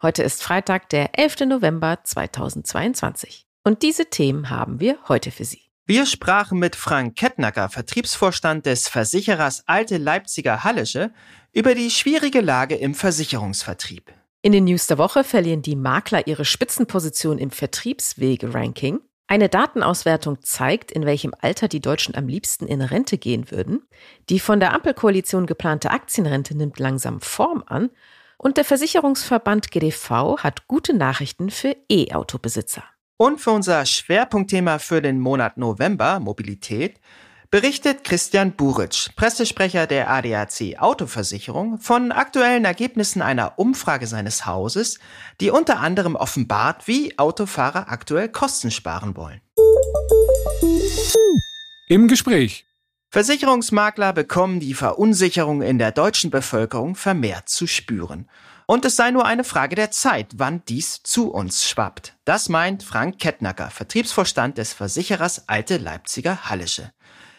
Heute ist Freitag, der 11. November 2022. Und diese Themen haben wir heute für Sie. Wir sprachen mit Frank Kettnacker, Vertriebsvorstand des Versicherers Alte Leipziger Hallische, über die schwierige Lage im Versicherungsvertrieb. In den News der Woche verlieren die Makler ihre Spitzenposition im Vertriebswege-Ranking. Eine Datenauswertung zeigt, in welchem Alter die Deutschen am liebsten in Rente gehen würden. Die von der Ampelkoalition geplante Aktienrente nimmt langsam Form an und der Versicherungsverband GDV hat gute Nachrichten für E-Autobesitzer. Und für unser Schwerpunktthema für den Monat November, Mobilität, berichtet Christian Buritsch, Pressesprecher der ADAC Autoversicherung, von aktuellen Ergebnissen einer Umfrage seines Hauses, die unter anderem offenbart, wie Autofahrer aktuell Kosten sparen wollen. Im Gespräch. Versicherungsmakler bekommen die Verunsicherung in der deutschen Bevölkerung vermehrt zu spüren. Und es sei nur eine Frage der Zeit, wann dies zu uns schwappt. Das meint Frank Kettnacker, Vertriebsvorstand des Versicherers Alte Leipziger Hallische.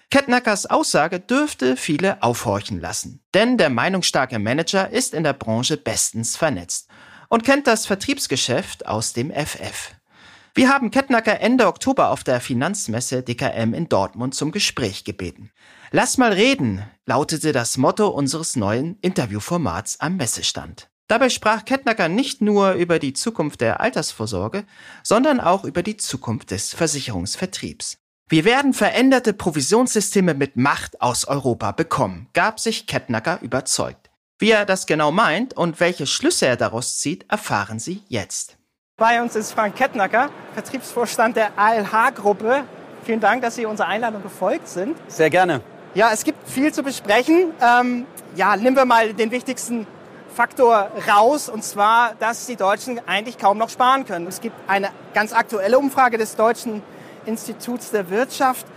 Kettnackers Aussage dürfte viele aufhorchen lassen, denn der meinungsstarke Manager ist in der Branche bestens vernetzt und kennt das Vertriebsgeschäft aus dem FF. Wir haben Kettnacker Ende Oktober auf der Finanzmesse DKM in Dortmund zum Gespräch gebeten. Lass mal reden, lautete das Motto unseres neuen Interviewformats am Messestand. Dabei sprach Kettnacker nicht nur über die Zukunft der Altersvorsorge, sondern auch über die Zukunft des Versicherungsvertriebs. Wir werden veränderte Provisionssysteme mit Macht aus Europa bekommen, gab sich Kettnacker überzeugt. Wie er das genau meint und welche Schlüsse er daraus zieht, erfahren Sie jetzt. Bei uns ist Frank Kettnacker, Vertriebsvorstand der ALH-Gruppe. Vielen Dank, dass Sie unserer Einladung gefolgt sind. Sehr gerne. Ja, es gibt viel zu besprechen. Ähm, ja, nehmen wir mal den wichtigsten Faktor raus, und zwar, dass die Deutschen eigentlich kaum noch sparen können. Es gibt eine ganz aktuelle Umfrage des Deutschen Instituts der Wirtschaft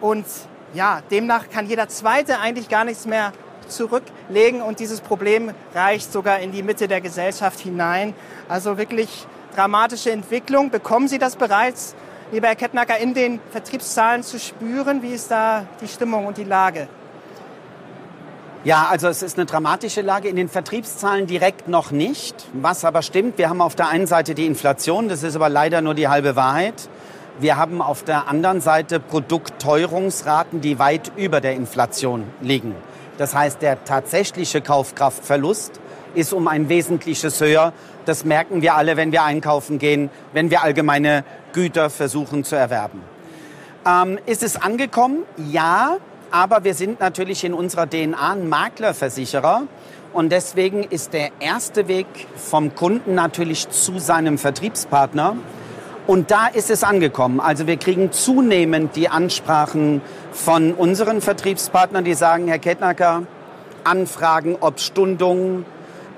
und ja, demnach kann jeder Zweite eigentlich gar nichts mehr zurücklegen und dieses Problem reicht sogar in die Mitte der Gesellschaft hinein. Also wirklich dramatische Entwicklung. Bekommen Sie das bereits, lieber Herr Kettnacker, in den Vertriebszahlen zu spüren? Wie ist da die Stimmung und die Lage? Ja, also es ist eine dramatische Lage in den Vertriebszahlen direkt noch nicht. Was aber stimmt, wir haben auf der einen Seite die Inflation, das ist aber leider nur die halbe Wahrheit. Wir haben auf der anderen Seite Produktteuerungsraten, die weit über der Inflation liegen. Das heißt, der tatsächliche Kaufkraftverlust ist um ein wesentliches höher. Das merken wir alle, wenn wir einkaufen gehen, wenn wir allgemeine Güter versuchen zu erwerben. Ähm, ist es angekommen? Ja, aber wir sind natürlich in unserer DNA ein Maklerversicherer. Und deswegen ist der erste Weg vom Kunden natürlich zu seinem Vertriebspartner. Und da ist es angekommen. Also wir kriegen zunehmend die Ansprachen von unseren Vertriebspartnern, die sagen, Herr Kettnacker, Anfragen, ob Stundungen,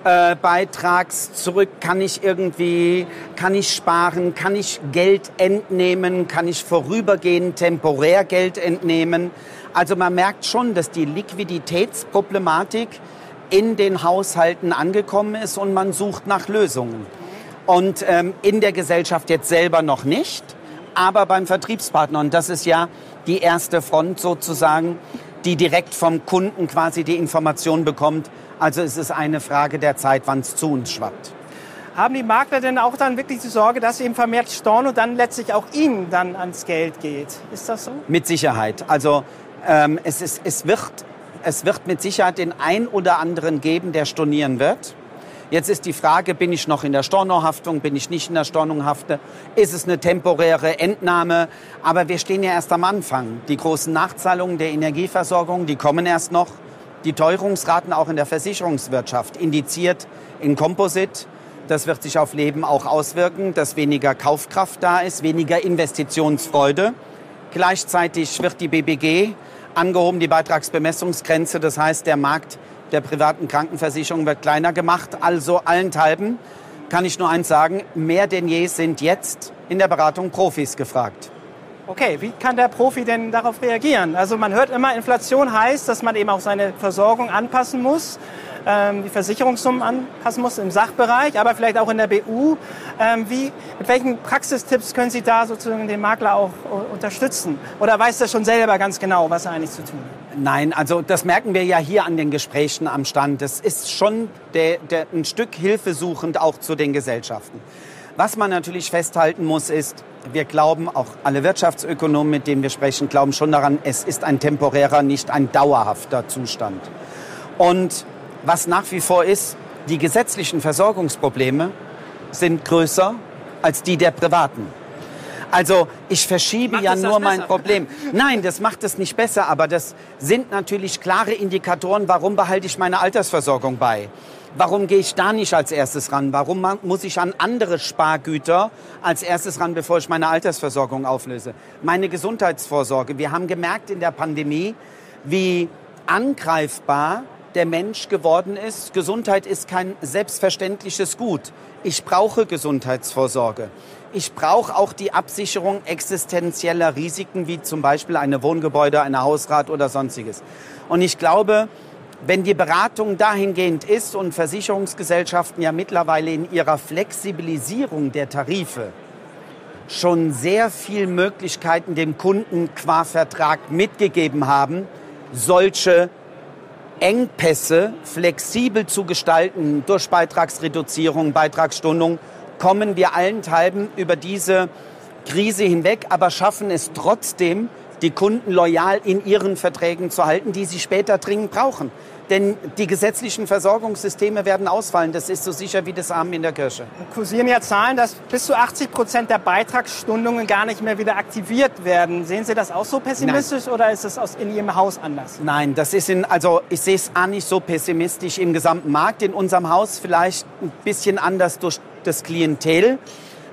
äh, Beitrags zurück? Kann ich irgendwie, kann ich sparen? Kann ich Geld entnehmen? Kann ich vorübergehend temporär Geld entnehmen? Also man merkt schon, dass die Liquiditätsproblematik in den Haushalten angekommen ist und man sucht nach Lösungen. Und ähm, in der Gesellschaft jetzt selber noch nicht, aber beim Vertriebspartner. Und das ist ja die erste Front sozusagen, die direkt vom Kunden quasi die Information bekommt, also es ist eine Frage der Zeit, wann es zu uns schwappt. Haben die Makler denn auch dann wirklich die Sorge, dass sie eben vermehrt stornen und dann letztlich auch ihnen dann ans Geld geht? Ist das so? Mit Sicherheit. Also ähm, es, ist, es, wird, es wird mit Sicherheit den ein oder anderen geben, der stornieren wird. Jetzt ist die Frage, bin ich noch in der Stornohaftung, bin ich nicht in der Stornohaftung? Ist es eine temporäre Entnahme? Aber wir stehen ja erst am Anfang. Die großen Nachzahlungen der Energieversorgung, die kommen erst noch die Teuerungsraten auch in der Versicherungswirtschaft indiziert in Composite. Das wird sich auf Leben auch auswirken, dass weniger Kaufkraft da ist, weniger Investitionsfreude. Gleichzeitig wird die BBG angehoben, die Beitragsbemessungsgrenze. Das heißt, der Markt der privaten Krankenversicherung wird kleiner gemacht. Also allenthalben kann ich nur eins sagen, mehr denn je sind jetzt in der Beratung Profis gefragt. Okay, wie kann der Profi denn darauf reagieren? Also man hört immer, Inflation heißt, dass man eben auch seine Versorgung anpassen muss, ähm, die Versicherungssummen anpassen muss im Sachbereich, aber vielleicht auch in der BU. Ähm, wie, mit welchen Praxistipps können Sie da sozusagen den Makler auch unterstützen? Oder weiß er schon selber ganz genau, was er eigentlich zu tun hat? Nein, also das merken wir ja hier an den Gesprächen am Stand. Das ist schon der, der, ein Stück hilfesuchend auch zu den Gesellschaften. Was man natürlich festhalten muss, ist, wir glauben, auch alle Wirtschaftsökonomen, mit denen wir sprechen, glauben schon daran, es ist ein temporärer, nicht ein dauerhafter Zustand. Und was nach wie vor ist, die gesetzlichen Versorgungsprobleme sind größer als die der Privaten. Also ich verschiebe macht ja nur mein Problem. Nein, das macht es nicht besser, aber das sind natürlich klare Indikatoren, warum behalte ich meine Altersversorgung bei. Warum gehe ich da nicht als erstes ran? Warum muss ich an andere Spargüter als erstes ran, bevor ich meine Altersversorgung auflöse? Meine Gesundheitsvorsorge. Wir haben gemerkt in der Pandemie, wie angreifbar der Mensch geworden ist. Gesundheit ist kein selbstverständliches Gut. Ich brauche Gesundheitsvorsorge. Ich brauche auch die Absicherung existenzieller Risiken, wie zum Beispiel eine Wohngebäude, eine Hausrat oder sonstiges. Und ich glaube, wenn die Beratung dahingehend ist und Versicherungsgesellschaften ja mittlerweile in ihrer Flexibilisierung der Tarife schon sehr viel Möglichkeiten dem Kunden qua Vertrag mitgegeben haben, solche Engpässe flexibel zu gestalten durch Beitragsreduzierung, Beitragsstundung, kommen wir allenthalben über diese Krise hinweg, aber schaffen es trotzdem, die Kunden loyal in ihren Verträgen zu halten, die sie später dringend brauchen. Denn die gesetzlichen Versorgungssysteme werden ausfallen. Das ist so sicher wie das Amen in der Kirche. kursieren ja Zahlen, dass bis zu 80 Prozent der Beitragsstundungen gar nicht mehr wieder aktiviert werden. Sehen Sie das auch so pessimistisch Nein. oder ist es in Ihrem Haus anders? Nein, das ist in, also ich sehe es auch nicht so pessimistisch im gesamten Markt. In unserem Haus vielleicht ein bisschen anders durch das Klientel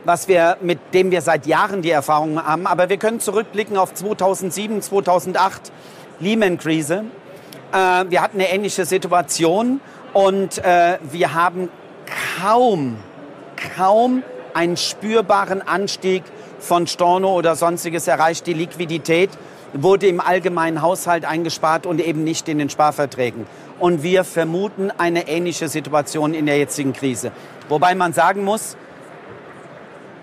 was wir, mit dem wir seit Jahren die Erfahrungen haben. Aber wir können zurückblicken auf 2007, 2008, Lehman-Krise. Äh, wir hatten eine ähnliche Situation und äh, wir haben kaum, kaum einen spürbaren Anstieg von Storno oder sonstiges erreicht. Die Liquidität wurde im allgemeinen Haushalt eingespart und eben nicht in den Sparverträgen. Und wir vermuten eine ähnliche Situation in der jetzigen Krise. Wobei man sagen muss,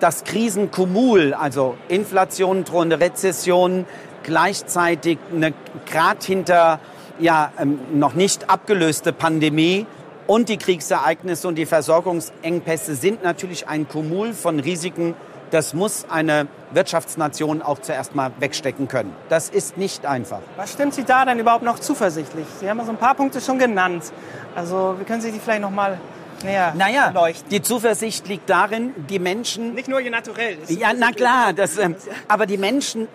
das Krisenkumul, also Inflation, drohende Rezession, gleichzeitig eine Grad hinter ja ähm, noch nicht abgelöste Pandemie und die Kriegsereignisse und die Versorgungsengpässe sind natürlich ein Kumul von Risiken. Das muss eine Wirtschaftsnation auch zuerst mal wegstecken können. Das ist nicht einfach. Was stimmt Sie da denn überhaupt noch zuversichtlich? Sie haben so ein paar Punkte schon genannt. Also wie können Sie die vielleicht noch mal näher naja, leuchten? Die Zuversicht liegt darin, die Menschen... Nicht nur je naturell. Ja, na klar. Das, ähm, aber die Menschen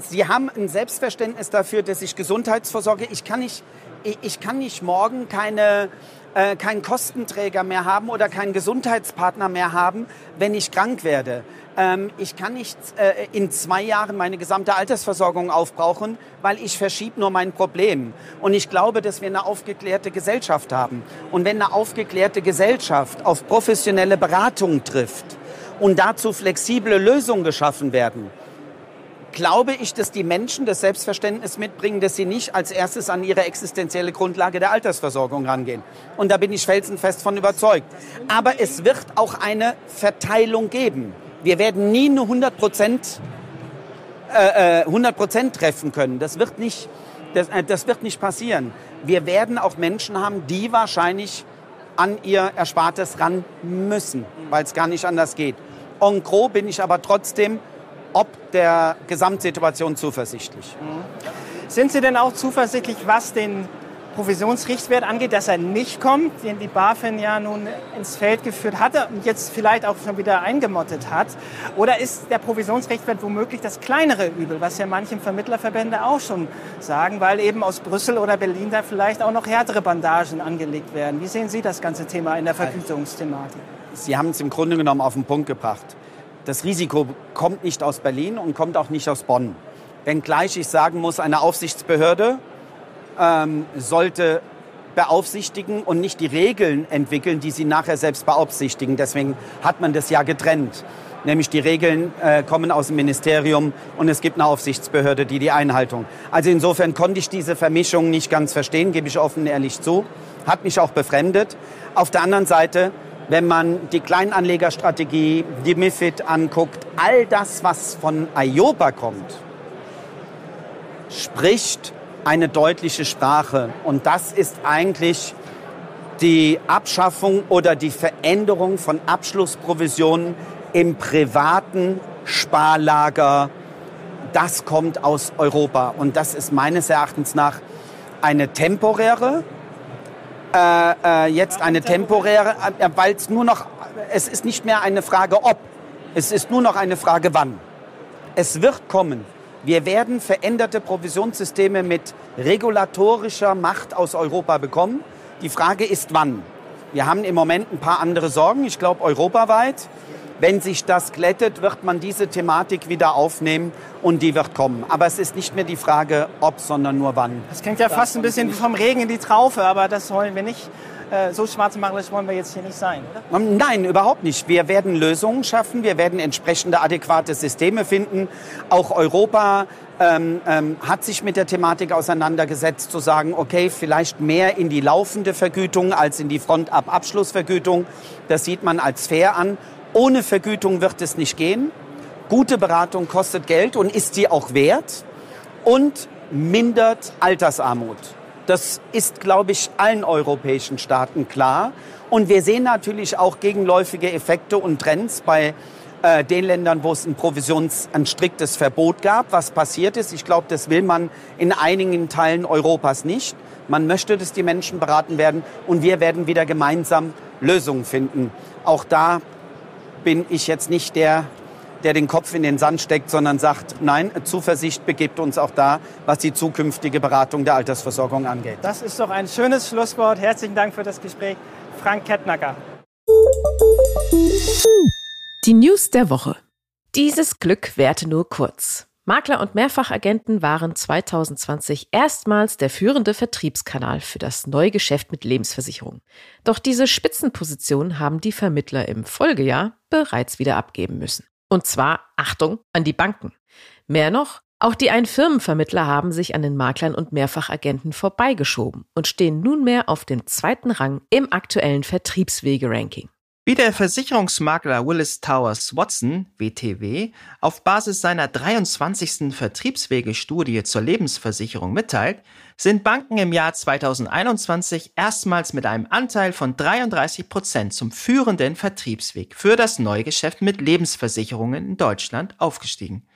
Sie haben ein Selbstverständnis dafür, dass ich Gesundheitsvorsorge, ich kann nicht, ich kann nicht morgen keine, äh, keinen Kostenträger mehr haben oder keinen Gesundheitspartner mehr haben, wenn ich krank werde. Ähm, ich kann nicht äh, in zwei Jahren meine gesamte Altersversorgung aufbrauchen, weil ich verschiebe nur mein Problem. Und ich glaube, dass wir eine aufgeklärte Gesellschaft haben. Und wenn eine aufgeklärte Gesellschaft auf professionelle Beratung trifft und dazu flexible Lösungen geschaffen werden, glaube ich, dass die Menschen das Selbstverständnis mitbringen, dass sie nicht als erstes an ihre existenzielle Grundlage der Altersversorgung rangehen. Und da bin ich felsenfest von überzeugt. Aber es wird auch eine Verteilung geben. Wir werden nie nur 100 Prozent äh, 100 äh, Prozent treffen können. Das wird nicht, das, äh, das wird nicht passieren. Wir werden auch Menschen haben, die wahrscheinlich an ihr Erspartes ran müssen, weil es gar nicht anders geht. En gros bin ich aber trotzdem ob der Gesamtsituation zuversichtlich. Sind Sie denn auch zuversichtlich, was den Provisionsrichtwert angeht, dass er nicht kommt, den die BaFin ja nun ins Feld geführt hatte und jetzt vielleicht auch schon wieder eingemottet hat? Oder ist der Provisionsrichtwert womöglich das kleinere Übel, was ja manche Vermittlerverbände auch schon sagen, weil eben aus Brüssel oder Berlin da vielleicht auch noch härtere Bandagen angelegt werden? Wie sehen Sie das ganze Thema in der Vergütungsthematik? Sie haben es im Grunde genommen auf den Punkt gebracht. Das Risiko kommt nicht aus Berlin und kommt auch nicht aus Bonn. Wenngleich ich sagen muss, eine Aufsichtsbehörde ähm, sollte beaufsichtigen und nicht die Regeln entwickeln, die sie nachher selbst beaufsichtigen. Deswegen hat man das ja getrennt. Nämlich die Regeln äh, kommen aus dem Ministerium und es gibt eine Aufsichtsbehörde, die die Einhaltung. Also insofern konnte ich diese Vermischung nicht ganz verstehen, gebe ich offen ehrlich zu. Hat mich auch befremdet. Auf der anderen Seite, wenn man die Kleinanlegerstrategie, die MIFID anguckt, all das, was von IOPA kommt, spricht eine deutliche Sprache. Und das ist eigentlich die Abschaffung oder die Veränderung von Abschlussprovisionen im privaten Sparlager. Das kommt aus Europa. Und das ist meines Erachtens nach eine temporäre, äh, äh, jetzt eine temporäre, äh, weil es nur noch, es ist nicht mehr eine Frage ob, es ist nur noch eine Frage wann. Es wird kommen. Wir werden veränderte Provisionssysteme mit regulatorischer Macht aus Europa bekommen. Die Frage ist wann. Wir haben im Moment ein paar andere Sorgen, ich glaube europaweit. Wenn sich das glättet, wird man diese Thematik wieder aufnehmen und die wird kommen. Aber es ist nicht mehr die Frage, ob, sondern nur wann. Das klingt ja fast ein bisschen vom Regen in die Traufe, aber das wollen wir nicht. Äh, so schwarzmacherisch wollen wir jetzt hier nicht sein, oder? Ähm, nein, überhaupt nicht. Wir werden Lösungen schaffen, wir werden entsprechende adäquate Systeme finden. Auch Europa ähm, ähm, hat sich mit der Thematik auseinandergesetzt, zu sagen, okay, vielleicht mehr in die laufende Vergütung als in die Front-ab-Abschlussvergütung. Das sieht man als fair an. Ohne Vergütung wird es nicht gehen. Gute Beratung kostet Geld und ist sie auch wert und mindert Altersarmut. Das ist, glaube ich, allen europäischen Staaten klar. Und wir sehen natürlich auch gegenläufige Effekte und Trends bei äh, den Ländern, wo es ein Provisions-, ein striktes Verbot gab. Was passiert ist, ich glaube, das will man in einigen Teilen Europas nicht. Man möchte, dass die Menschen beraten werden und wir werden wieder gemeinsam Lösungen finden. Auch da bin ich jetzt nicht der, der den Kopf in den Sand steckt, sondern sagt, nein, Zuversicht begibt uns auch da, was die zukünftige Beratung der Altersversorgung angeht. Das ist doch ein schönes Schlusswort. Herzlichen Dank für das Gespräch, Frank Kettnacker. Die News der Woche. Dieses Glück währte nur kurz. Makler und Mehrfachagenten waren 2020 erstmals der führende Vertriebskanal für das Neugeschäft mit Lebensversicherung. Doch diese Spitzenposition haben die Vermittler im Folgejahr bereits wieder abgeben müssen. Und zwar, Achtung, an die Banken. Mehr noch, auch die Einfirmenvermittler haben sich an den Maklern und Mehrfachagenten vorbeigeschoben und stehen nunmehr auf dem zweiten Rang im aktuellen Vertriebswege-Ranking. Wie der Versicherungsmakler Willis Towers Watson, WTW, auf Basis seiner 23. Vertriebswege-Studie zur Lebensversicherung mitteilt, sind Banken im Jahr 2021 erstmals mit einem Anteil von 33 Prozent zum führenden Vertriebsweg für das Neugeschäft mit Lebensversicherungen in Deutschland aufgestiegen.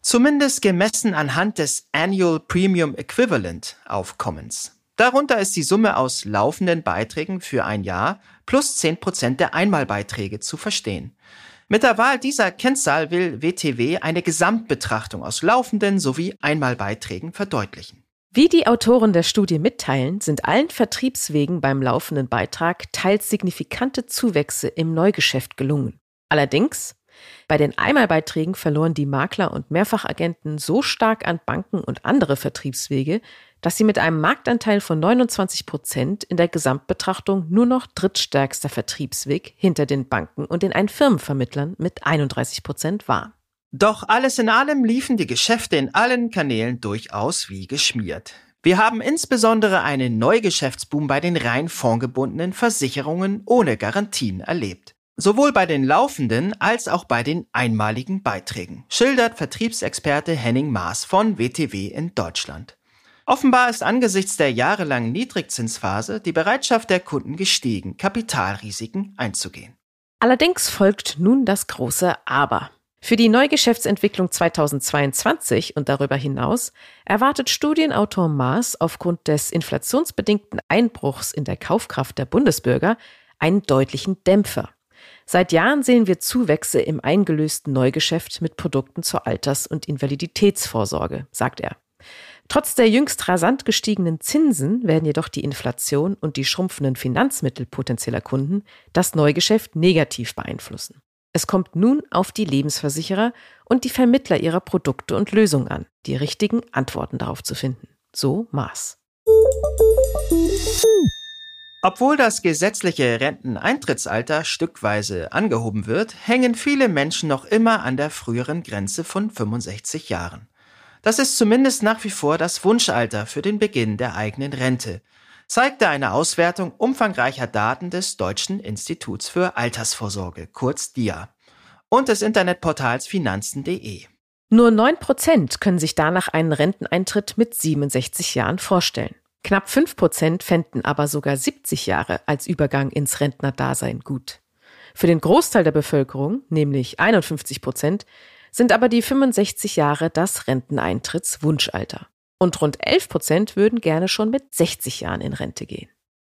Zumindest gemessen anhand des Annual Premium Equivalent Aufkommens. Darunter ist die Summe aus laufenden Beiträgen für ein Jahr plus 10% der Einmalbeiträge zu verstehen. Mit der Wahl dieser Kennzahl will WTW eine Gesamtbetrachtung aus laufenden sowie Einmalbeiträgen verdeutlichen. Wie die Autoren der Studie mitteilen, sind allen Vertriebswegen beim laufenden Beitrag teils signifikante Zuwächse im Neugeschäft gelungen. Allerdings, bei den Einmalbeiträgen verloren die Makler und Mehrfachagenten so stark an Banken und andere Vertriebswege, dass sie mit einem Marktanteil von 29 Prozent in der Gesamtbetrachtung nur noch drittstärkster Vertriebsweg hinter den Banken und den Einfirmenvermittlern mit 31 Prozent war. Doch alles in allem liefen die Geschäfte in allen Kanälen durchaus wie geschmiert. Wir haben insbesondere einen Neugeschäftsboom bei den rein fondgebundenen Versicherungen ohne Garantien erlebt. Sowohl bei den laufenden als auch bei den einmaligen Beiträgen, schildert Vertriebsexperte Henning Maas von WTW in Deutschland. Offenbar ist angesichts der jahrelangen Niedrigzinsphase die Bereitschaft der Kunden gestiegen, Kapitalrisiken einzugehen. Allerdings folgt nun das große Aber. Für die Neugeschäftsentwicklung 2022 und darüber hinaus erwartet Studienautor Maas aufgrund des inflationsbedingten Einbruchs in der Kaufkraft der Bundesbürger einen deutlichen Dämpfer. Seit Jahren sehen wir Zuwächse im eingelösten Neugeschäft mit Produkten zur Alters- und Invaliditätsvorsorge, sagt er. Trotz der jüngst rasant gestiegenen Zinsen werden jedoch die Inflation und die schrumpfenden Finanzmittel potenzieller Kunden das Neugeschäft negativ beeinflussen. Es kommt nun auf die Lebensversicherer und die Vermittler ihrer Produkte und Lösungen an, die richtigen Antworten darauf zu finden. So Maß. Obwohl das gesetzliche Renteneintrittsalter stückweise angehoben wird, hängen viele Menschen noch immer an der früheren Grenze von 65 Jahren. Das ist zumindest nach wie vor das Wunschalter für den Beginn der eigenen Rente, zeigte eine Auswertung umfangreicher Daten des Deutschen Instituts für Altersvorsorge, kurz DIA, und des Internetportals finanzen.de. Nur 9 Prozent können sich danach einen Renteneintritt mit 67 Jahren vorstellen. Knapp 5 Prozent fänden aber sogar 70 Jahre als Übergang ins Rentnerdasein gut. Für den Großteil der Bevölkerung, nämlich 51 Prozent, sind aber die 65 Jahre das Renteneintrittswunschalter. Und rund 11 Prozent würden gerne schon mit 60 Jahren in Rente gehen.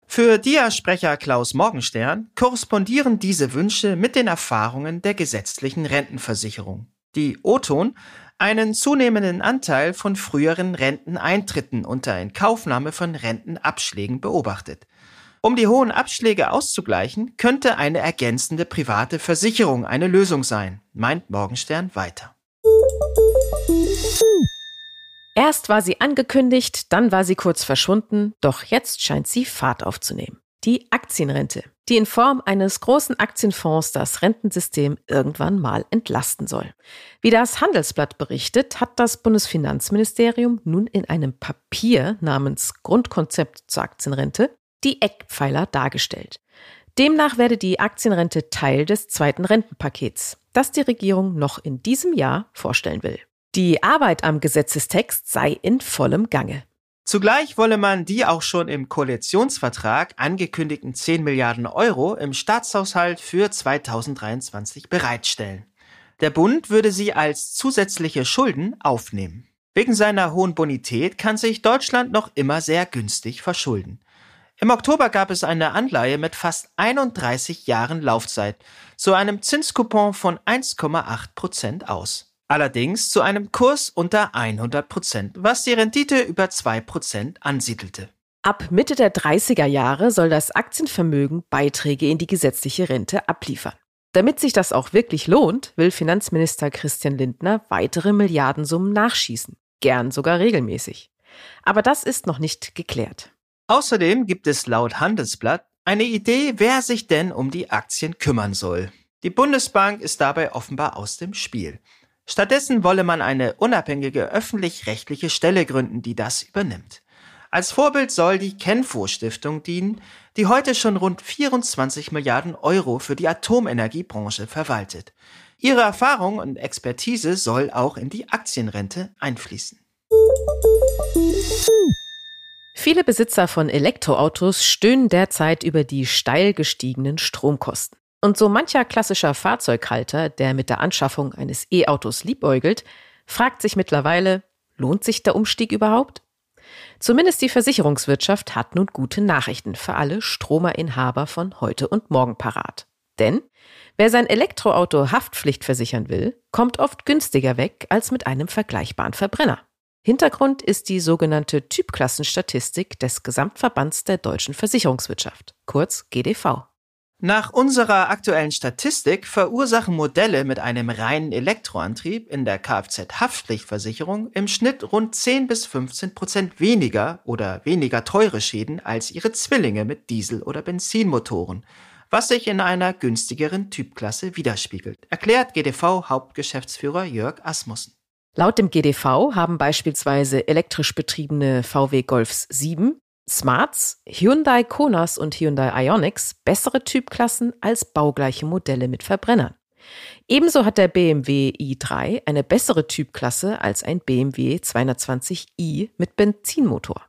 Für DIA-Sprecher Klaus Morgenstern korrespondieren diese Wünsche mit den Erfahrungen der gesetzlichen Rentenversicherung. Die O-Ton einen zunehmenden Anteil von früheren Renteneintritten unter Inkaufnahme von Rentenabschlägen beobachtet. Um die hohen Abschläge auszugleichen, könnte eine ergänzende private Versicherung eine Lösung sein, meint Morgenstern weiter. Erst war sie angekündigt, dann war sie kurz verschwunden, doch jetzt scheint sie Fahrt aufzunehmen. Die Aktienrente, die in Form eines großen Aktienfonds das Rentensystem irgendwann mal entlasten soll. Wie das Handelsblatt berichtet, hat das Bundesfinanzministerium nun in einem Papier namens Grundkonzept zur Aktienrente die Eckpfeiler dargestellt. Demnach werde die Aktienrente Teil des zweiten Rentenpakets, das die Regierung noch in diesem Jahr vorstellen will. Die Arbeit am Gesetzestext sei in vollem Gange. Zugleich wolle man die auch schon im Koalitionsvertrag angekündigten 10 Milliarden Euro im Staatshaushalt für 2023 bereitstellen. Der Bund würde sie als zusätzliche Schulden aufnehmen. Wegen seiner hohen Bonität kann sich Deutschland noch immer sehr günstig verschulden. Im Oktober gab es eine Anleihe mit fast 31 Jahren Laufzeit zu einem Zinskupon von 1,8 Prozent aus. Allerdings zu einem Kurs unter 100 Prozent, was die Rendite über 2 Prozent ansiedelte. Ab Mitte der 30er Jahre soll das Aktienvermögen Beiträge in die gesetzliche Rente abliefern. Damit sich das auch wirklich lohnt, will Finanzminister Christian Lindner weitere Milliardensummen nachschießen. Gern sogar regelmäßig. Aber das ist noch nicht geklärt. Außerdem gibt es laut Handelsblatt eine Idee, wer sich denn um die Aktien kümmern soll. Die Bundesbank ist dabei offenbar aus dem Spiel. Stattdessen wolle man eine unabhängige öffentlich-rechtliche Stelle gründen, die das übernimmt. Als Vorbild soll die Kenfo Stiftung dienen, die heute schon rund 24 Milliarden Euro für die Atomenergiebranche verwaltet. Ihre Erfahrung und Expertise soll auch in die Aktienrente einfließen. Viele Besitzer von Elektroautos stöhnen derzeit über die steil gestiegenen Stromkosten. Und so mancher klassischer Fahrzeughalter, der mit der Anschaffung eines E-Autos liebäugelt, fragt sich mittlerweile, lohnt sich der Umstieg überhaupt? Zumindest die Versicherungswirtschaft hat nun gute Nachrichten für alle Stromerinhaber von heute und morgen parat. Denn wer sein Elektroauto Haftpflicht versichern will, kommt oft günstiger weg als mit einem vergleichbaren Verbrenner. Hintergrund ist die sogenannte Typklassenstatistik des Gesamtverbands der deutschen Versicherungswirtschaft, kurz GDV. Nach unserer aktuellen Statistik verursachen Modelle mit einem reinen Elektroantrieb in der Kfz-Haftpflichtversicherung im Schnitt rund 10 bis 15 Prozent weniger oder weniger teure Schäden als ihre Zwillinge mit Diesel- oder Benzinmotoren, was sich in einer günstigeren Typklasse widerspiegelt, erklärt GDV-Hauptgeschäftsführer Jörg Asmussen. Laut dem GDV haben beispielsweise elektrisch betriebene VW Golfs 7 Smarts, Hyundai Konas und Hyundai Ionics bessere Typklassen als baugleiche Modelle mit Verbrennern. Ebenso hat der BMW i3 eine bessere Typklasse als ein BMW 220i mit Benzinmotor.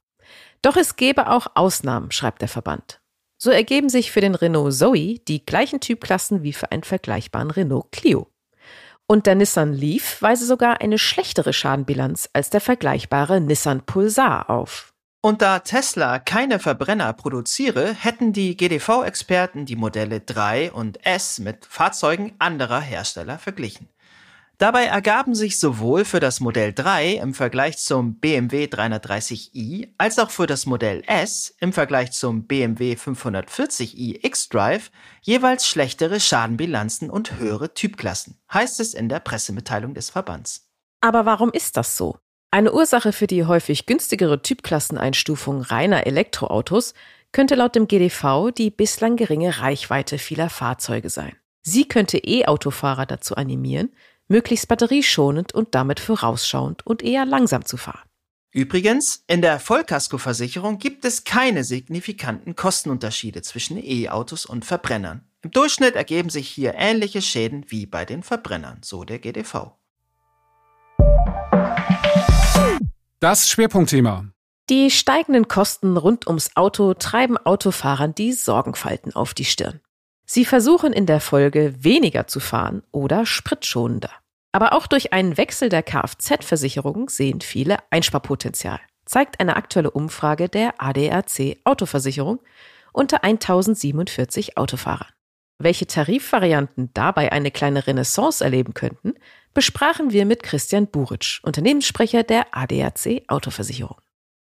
Doch es gäbe auch Ausnahmen, schreibt der Verband. So ergeben sich für den Renault Zoe die gleichen Typklassen wie für einen vergleichbaren Renault Clio. Und der Nissan Leaf weise sogar eine schlechtere Schadenbilanz als der vergleichbare Nissan Pulsar auf. Und da Tesla keine Verbrenner produziere, hätten die GDV-Experten die Modelle 3 und S mit Fahrzeugen anderer Hersteller verglichen. Dabei ergaben sich sowohl für das Modell 3 im Vergleich zum BMW 330i als auch für das Modell S im Vergleich zum BMW 540i X-Drive jeweils schlechtere Schadenbilanzen und höhere Typklassen, heißt es in der Pressemitteilung des Verbands. Aber warum ist das so? Eine Ursache für die häufig günstigere Typklasseneinstufung reiner Elektroautos könnte laut dem GDV die bislang geringe Reichweite vieler Fahrzeuge sein. Sie könnte E-Autofahrer dazu animieren, möglichst batterieschonend und damit vorausschauend und eher langsam zu fahren. Übrigens, in der Vollkaskoversicherung gibt es keine signifikanten Kostenunterschiede zwischen E-Autos und Verbrennern. Im Durchschnitt ergeben sich hier ähnliche Schäden wie bei den Verbrennern, so der GDV. Das Schwerpunktthema. Die steigenden Kosten rund ums Auto treiben Autofahrern die Sorgenfalten auf die Stirn. Sie versuchen in der Folge weniger zu fahren oder spritschonender. Aber auch durch einen Wechsel der Kfz-Versicherung sehen viele Einsparpotenzial, zeigt eine aktuelle Umfrage der ADAC Autoversicherung unter 1047 Autofahrern. Welche Tarifvarianten dabei eine kleine Renaissance erleben könnten, besprachen wir mit Christian Buritsch, Unternehmenssprecher der ADAC Autoversicherung.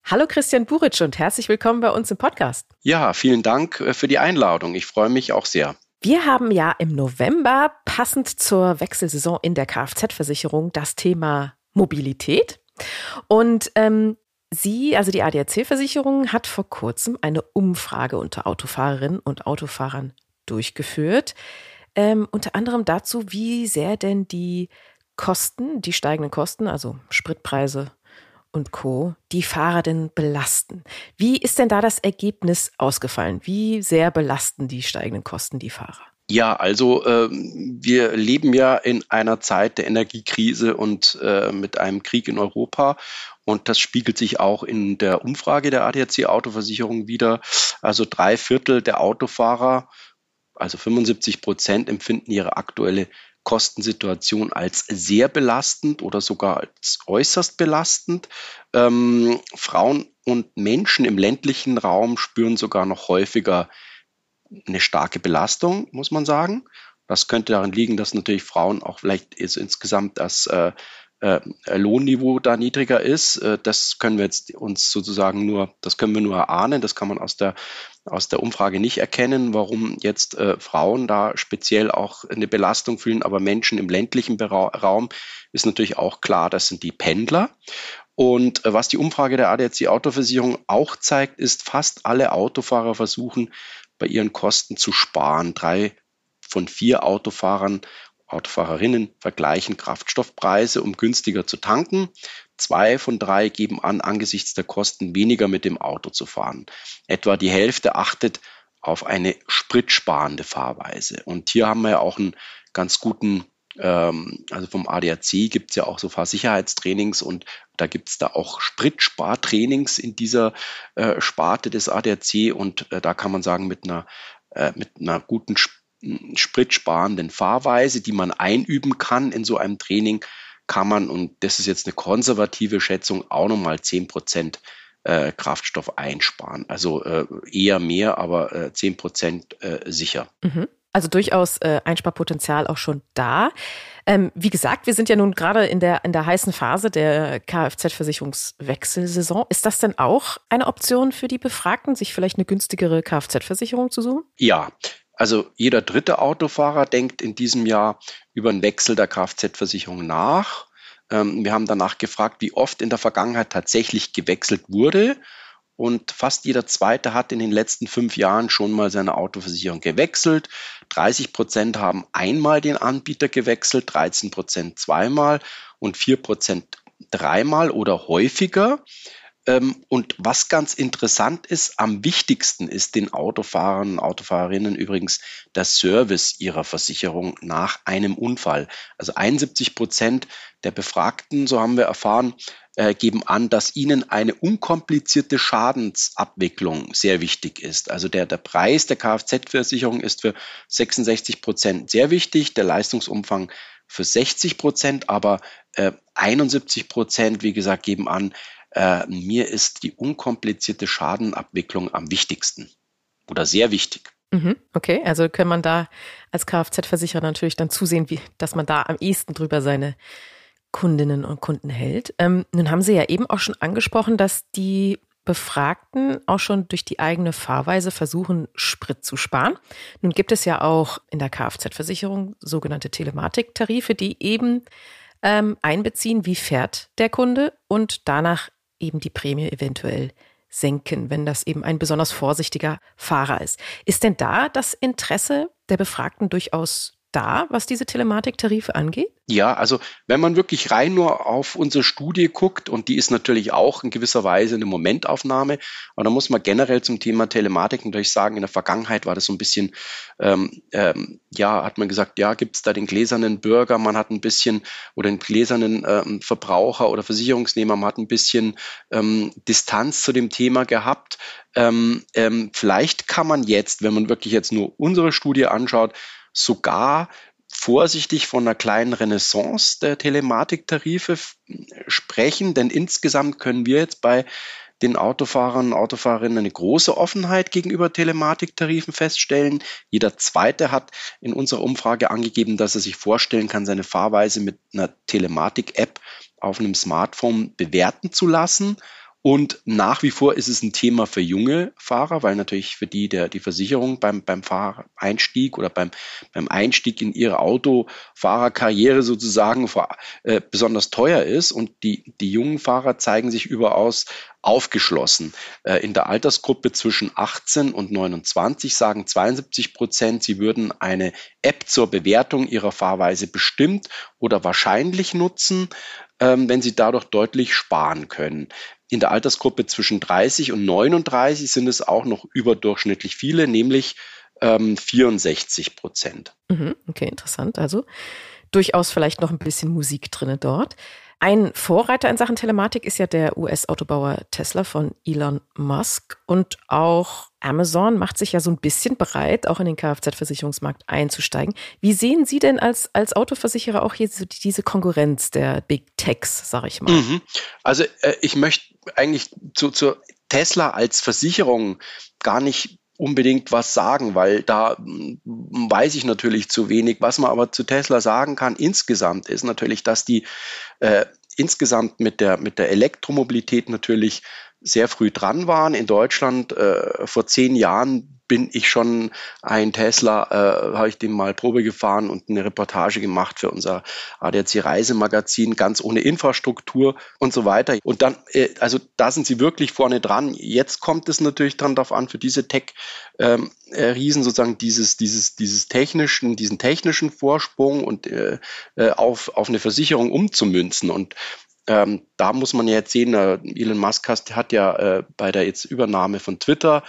Hallo Christian Buritsch und herzlich willkommen bei uns im Podcast. Ja, vielen Dank äh, für die Einladung. Ich freue mich auch sehr. Wir haben ja im November passend zur Wechselsaison in der Kfz-Versicherung das Thema Mobilität. Und ähm, Sie, also die ADAC-Versicherung, hat vor kurzem eine Umfrage unter Autofahrerinnen und Autofahrern durchgeführt. Ähm, unter anderem dazu, wie sehr denn die Kosten, die steigenden Kosten, also Spritpreise und Co., die Fahrer denn belasten. Wie ist denn da das Ergebnis ausgefallen? Wie sehr belasten die steigenden Kosten die Fahrer? Ja, also äh, wir leben ja in einer Zeit der Energiekrise und äh, mit einem Krieg in Europa. Und das spiegelt sich auch in der Umfrage der ADAC Autoversicherung wieder. Also drei Viertel der Autofahrer, also 75 Prozent, empfinden ihre aktuelle Kostensituation als sehr belastend oder sogar als äußerst belastend. Ähm, Frauen und Menschen im ländlichen Raum spüren sogar noch häufiger eine starke Belastung, muss man sagen. Das könnte darin liegen, dass natürlich Frauen auch vielleicht insgesamt das äh, äh, Lohnniveau da niedriger ist. Äh, das können wir jetzt uns sozusagen nur, das können wir nur erahnen. Das kann man aus der, aus der Umfrage nicht erkennen, warum jetzt äh, Frauen da speziell auch eine Belastung fühlen. Aber Menschen im ländlichen Raum ist natürlich auch klar, das sind die Pendler. Und äh, was die Umfrage der ADAC Autoversicherung auch zeigt, ist, fast alle Autofahrer versuchen, bei ihren Kosten zu sparen. Drei von vier Autofahrern Autofahrerinnen vergleichen Kraftstoffpreise, um günstiger zu tanken. Zwei von drei geben an, angesichts der Kosten weniger mit dem Auto zu fahren. Etwa die Hälfte achtet auf eine spritsparende Fahrweise. Und hier haben wir ja auch einen ganz guten, ähm, also vom ADAC gibt es ja auch so Fahrsicherheitstrainings und da gibt es da auch Spritspartrainings in dieser äh, Sparte des ADAC und äh, da kann man sagen, mit einer, äh, mit einer guten spritsparenden Fahrweise, die man einüben kann in so einem Training, kann man, und das ist jetzt eine konservative Schätzung, auch nochmal 10 Prozent äh, Kraftstoff einsparen. Also äh, eher mehr, aber äh, 10 Prozent äh, sicher. Mhm. Also durchaus äh, Einsparpotenzial auch schon da. Ähm, wie gesagt, wir sind ja nun gerade in der, in der heißen Phase der Kfz-Versicherungswechselsaison. Ist das denn auch eine Option für die Befragten, sich vielleicht eine günstigere Kfz-Versicherung zu suchen? Ja, also jeder dritte Autofahrer denkt in diesem Jahr über einen Wechsel der Kfz-Versicherung nach. Ähm, wir haben danach gefragt, wie oft in der Vergangenheit tatsächlich gewechselt wurde. Und fast jeder zweite hat in den letzten fünf Jahren schon mal seine Autoversicherung gewechselt. 30 Prozent haben einmal den Anbieter gewechselt, 13 Prozent zweimal und 4 Prozent dreimal oder häufiger. Ähm, und was ganz interessant ist, am wichtigsten ist den Autofahrern und Autofahrerinnen übrigens der Service ihrer Versicherung nach einem Unfall. Also 71 Prozent der Befragten, so haben wir erfahren, äh, geben an, dass ihnen eine unkomplizierte Schadensabwicklung sehr wichtig ist. Also der, der Preis der Kfz-Versicherung ist für 66 Prozent sehr wichtig, der Leistungsumfang für 60 Prozent, aber äh, 71 Prozent, wie gesagt, geben an, äh, mir ist die unkomplizierte Schadenabwicklung am wichtigsten oder sehr wichtig. Mhm, okay, also kann man da als Kfz-Versicherer natürlich dann zusehen, wie, dass man da am ehesten drüber seine Kundinnen und Kunden hält. Ähm, nun haben Sie ja eben auch schon angesprochen, dass die Befragten auch schon durch die eigene Fahrweise versuchen, Sprit zu sparen. Nun gibt es ja auch in der Kfz-Versicherung sogenannte Telematiktarife, die eben ähm, einbeziehen, wie fährt der Kunde und danach eben die Prämie eventuell senken, wenn das eben ein besonders vorsichtiger Fahrer ist. Ist denn da das Interesse der Befragten durchaus da, was diese Telematiktarife angeht? Ja, also wenn man wirklich rein nur auf unsere Studie guckt, und die ist natürlich auch in gewisser Weise eine Momentaufnahme, aber da muss man generell zum Thema Telematik natürlich sagen, in der Vergangenheit war das so ein bisschen, ähm, ähm, ja, hat man gesagt, ja, gibt es da den gläsernen Bürger, man hat ein bisschen, oder den gläsernen ähm, Verbraucher oder Versicherungsnehmer, man hat ein bisschen ähm, Distanz zu dem Thema gehabt. Ähm, ähm, vielleicht kann man jetzt, wenn man wirklich jetzt nur unsere Studie anschaut, sogar vorsichtig von einer kleinen Renaissance der Telematiktarife sprechen, denn insgesamt können wir jetzt bei den Autofahrern und Autofahrerinnen eine große Offenheit gegenüber Telematiktarifen feststellen. Jeder zweite hat in unserer Umfrage angegeben, dass er sich vorstellen kann, seine Fahrweise mit einer Telematik-App auf einem Smartphone bewerten zu lassen. Und nach wie vor ist es ein Thema für junge Fahrer, weil natürlich für die der, die Versicherung beim, beim Fahreinstieg oder beim, beim Einstieg in ihre Autofahrerkarriere sozusagen vor, äh, besonders teuer ist. Und die, die jungen Fahrer zeigen sich überaus aufgeschlossen. Äh, in der Altersgruppe zwischen 18 und 29 sagen 72 Prozent, sie würden eine App zur Bewertung ihrer Fahrweise bestimmt oder wahrscheinlich nutzen, wenn sie dadurch deutlich sparen können. In der Altersgruppe zwischen 30 und 39 sind es auch noch überdurchschnittlich viele, nämlich ähm, 64 Prozent. Mhm, okay, interessant. Also durchaus vielleicht noch ein bisschen Musik drinne dort. Ein Vorreiter in Sachen Telematik ist ja der US-Autobauer Tesla von Elon Musk und auch Amazon macht sich ja so ein bisschen bereit, auch in den Kfz-Versicherungsmarkt einzusteigen. Wie sehen Sie denn als, als Autoversicherer auch hier diese Konkurrenz der Big Techs, sage ich mal? Mhm. Also äh, ich möchte eigentlich zu, zu Tesla als Versicherung gar nicht unbedingt was sagen, weil da hm, weiß ich natürlich zu wenig. Was man aber zu Tesla sagen kann insgesamt ist natürlich, dass die äh, insgesamt mit der, mit der Elektromobilität natürlich sehr früh dran waren. In Deutschland äh, vor zehn Jahren bin ich schon ein Tesla, äh, habe ich den mal Probe gefahren und eine Reportage gemacht für unser ADAC Reisemagazin, ganz ohne Infrastruktur und so weiter. Und dann, äh, also da sind sie wirklich vorne dran. Jetzt kommt es natürlich dann darauf an, für diese Tech ähm, äh, sozusagen dieses, dieses, dieses technischen, diesen technischen Vorsprung und äh, äh auf, auf eine Versicherung umzumünzen. Und ähm, da muss man ja jetzt sehen, äh, Elon Musk hat, hat ja äh, bei der jetzt Übernahme von Twitter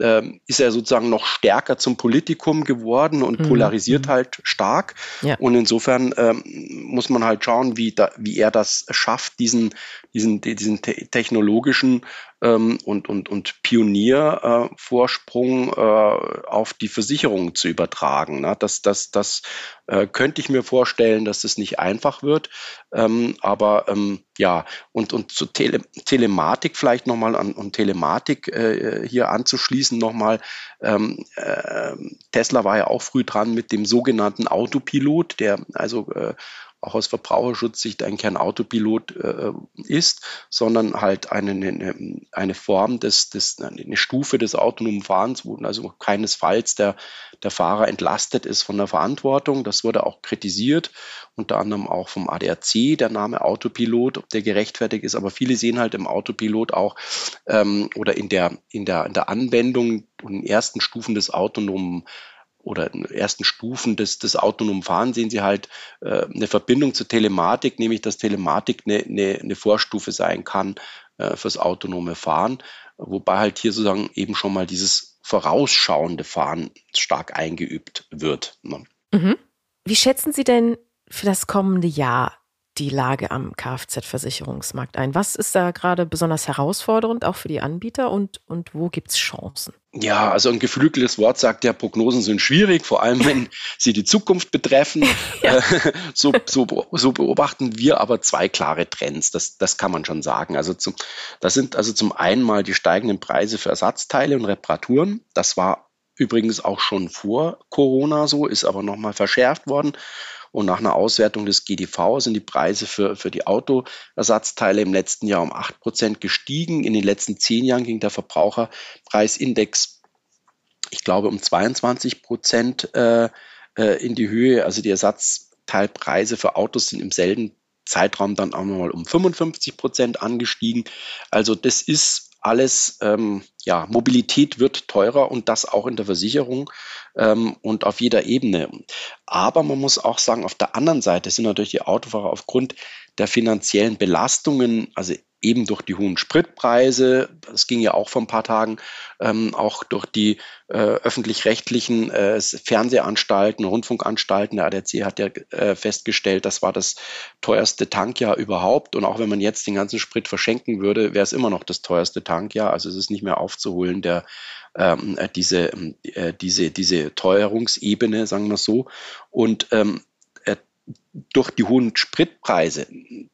ähm, ist er sozusagen noch stärker zum Politikum geworden und mhm. polarisiert mhm. halt stark. Ja. Und insofern ähm, muss man halt schauen, wie, da, wie er das schafft, diesen, diesen, diesen te technologischen ähm, und, und, und Pioniervorsprung äh, äh, auf die Versicherung zu übertragen. Ne? Das, das, das äh, könnte ich mir vorstellen, dass es nicht einfach wird. Ähm, aber ähm, ja, und, und zu Tele Telematik vielleicht nochmal an und Telematik äh, hier anzuschließen nochmal. Ähm, äh, Tesla war ja auch früh dran mit dem sogenannten Autopilot, der also äh, auch aus Verbraucherschutzsicht eigentlich kein Autopilot äh, ist, sondern halt eine, eine, eine Form des, des, eine Stufe des autonomen Fahrens, wo also keinesfalls der, der Fahrer entlastet ist von der Verantwortung. Das wurde auch kritisiert, unter anderem auch vom ADAC, der Name Autopilot, ob der gerechtfertigt ist. Aber viele sehen halt im Autopilot auch ähm, oder in der, in, der, in der Anwendung und in ersten Stufen des autonomen oder in ersten Stufen des, des autonomen Fahrens sehen Sie halt äh, eine Verbindung zur Telematik, nämlich dass Telematik eine, eine, eine Vorstufe sein kann äh, fürs autonome Fahren, wobei halt hier sozusagen eben schon mal dieses vorausschauende Fahren stark eingeübt wird. Ne? Mhm. Wie schätzen Sie denn für das kommende Jahr die Lage am Kfz-Versicherungsmarkt ein? Was ist da gerade besonders herausfordernd, auch für die Anbieter und, und wo gibt es Chancen? Ja, also ein geflügeltes Wort sagt ja, Prognosen sind schwierig, vor allem wenn sie die Zukunft betreffen. Ja. Äh, so, so, so beobachten wir aber zwei klare Trends, das, das kann man schon sagen. Also zum, das sind also zum einen mal die steigenden Preise für Ersatzteile und Reparaturen. Das war übrigens auch schon vor Corona so, ist aber nochmal verschärft worden. Und nach einer Auswertung des GDV sind die Preise für, für die Autoersatzteile im letzten Jahr um acht Prozent gestiegen. In den letzten zehn Jahren ging der Verbraucherpreisindex, ich glaube, um 22 Prozent äh, äh, in die Höhe. Also die Ersatzteilpreise für Autos sind im selben Zeitraum dann auch nochmal um 55 Prozent angestiegen. Also das ist alles, ähm, ja, Mobilität wird teurer und das auch in der Versicherung ähm, und auf jeder Ebene. Aber man muss auch sagen, auf der anderen Seite sind natürlich die Autofahrer aufgrund der finanziellen Belastungen, also eben durch die hohen Spritpreise, das ging ja auch vor ein paar Tagen, ähm, auch durch die äh, öffentlich-rechtlichen äh, Fernsehanstalten, Rundfunkanstalten. Der ADAC hat ja äh, festgestellt, das war das teuerste Tankjahr überhaupt. Und auch wenn man jetzt den ganzen Sprit verschenken würde, wäre es immer noch das teuerste Tankjahr. Also es ist nicht mehr aufzuholen, der ähm, äh, diese, äh, diese, diese Teuerungsebene, sagen wir so. Und ähm, äh, durch die hohen Spritpreise,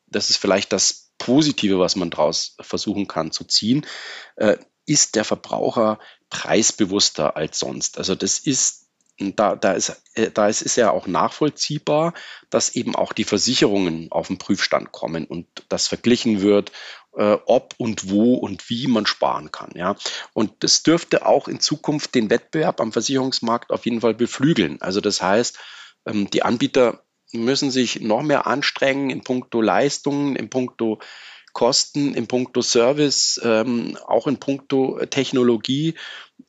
das ist vielleicht das Positive, was man daraus versuchen kann zu ziehen, äh, ist der Verbraucher preisbewusster als sonst. Also das ist da, da, ist, äh, da ist, ist ja auch nachvollziehbar, dass eben auch die Versicherungen auf den Prüfstand kommen und das verglichen wird, äh, ob und wo und wie man sparen kann. Ja. Und das dürfte auch in Zukunft den Wettbewerb am Versicherungsmarkt auf jeden Fall beflügeln. Also das heißt, ähm, die Anbieter müssen sich noch mehr anstrengen in puncto Leistungen, in puncto Kosten, in puncto Service, ähm, auch in puncto Technologie.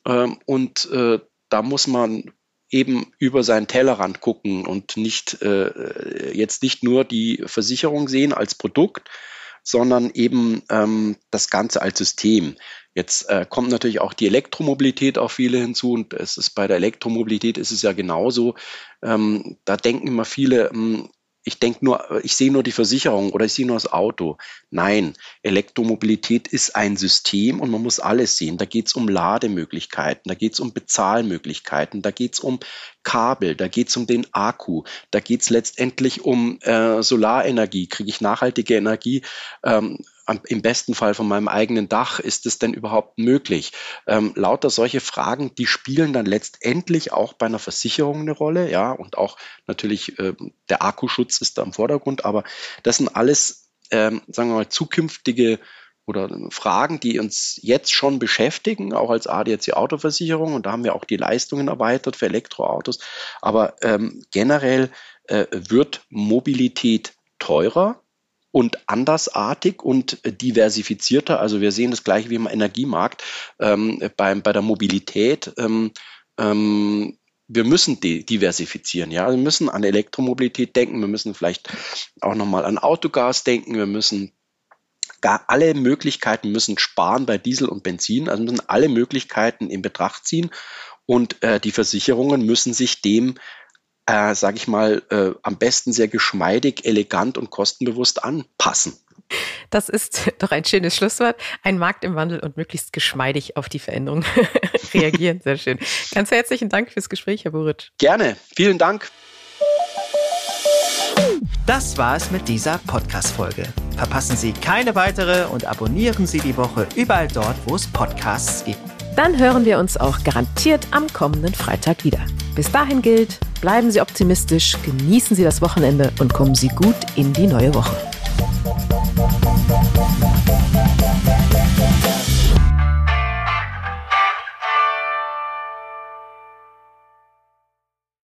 Ähm, und äh, da muss man eben über seinen Tellerrand gucken und nicht äh, jetzt nicht nur die Versicherung sehen als Produkt, sondern eben ähm, das Ganze als System. Jetzt äh, kommt natürlich auch die Elektromobilität auf viele hinzu und es ist bei der Elektromobilität ist es ja genauso. Ähm, da denken immer viele, ähm, ich denke nur, ich sehe nur die Versicherung oder ich sehe nur das Auto. Nein, Elektromobilität ist ein System und man muss alles sehen. Da geht es um Lademöglichkeiten, da geht es um Bezahlmöglichkeiten, da geht es um Kabel, da geht es um den Akku, da geht es letztendlich um äh, Solarenergie. Kriege ich nachhaltige Energie? Ähm, im besten Fall von meinem eigenen Dach, ist es denn überhaupt möglich? Ähm, lauter solche Fragen, die spielen dann letztendlich auch bei einer Versicherung eine Rolle, ja, und auch natürlich äh, der Akkuschutz ist da im Vordergrund, aber das sind alles, ähm, sagen wir mal, zukünftige oder Fragen, die uns jetzt schon beschäftigen, auch als ADAC Autoversicherung. Und da haben wir auch die Leistungen erweitert für Elektroautos. Aber ähm, generell äh, wird Mobilität teurer und andersartig und diversifizierter. Also wir sehen das gleiche wie im Energiemarkt ähm, beim, bei der Mobilität. Ähm, ähm, wir müssen diversifizieren, ja. Wir müssen an Elektromobilität denken, wir müssen vielleicht auch nochmal an Autogas denken, wir müssen gar alle Möglichkeiten müssen sparen bei Diesel und Benzin, also müssen alle Möglichkeiten in Betracht ziehen und äh, die Versicherungen müssen sich dem äh, sage ich mal, äh, am besten sehr geschmeidig, elegant und kostenbewusst anpassen. Das ist doch ein schönes Schlusswort. Ein Markt im Wandel und möglichst geschmeidig auf die Veränderung reagieren. Sehr schön. Ganz herzlichen Dank fürs Gespräch, Herr Buric. Gerne. Vielen Dank. Das war es mit dieser Podcast-Folge. Verpassen Sie keine weitere und abonnieren Sie die Woche überall dort, wo es Podcasts gibt dann hören wir uns auch garantiert am kommenden Freitag wieder. Bis dahin gilt, bleiben Sie optimistisch, genießen Sie das Wochenende und kommen Sie gut in die neue Woche.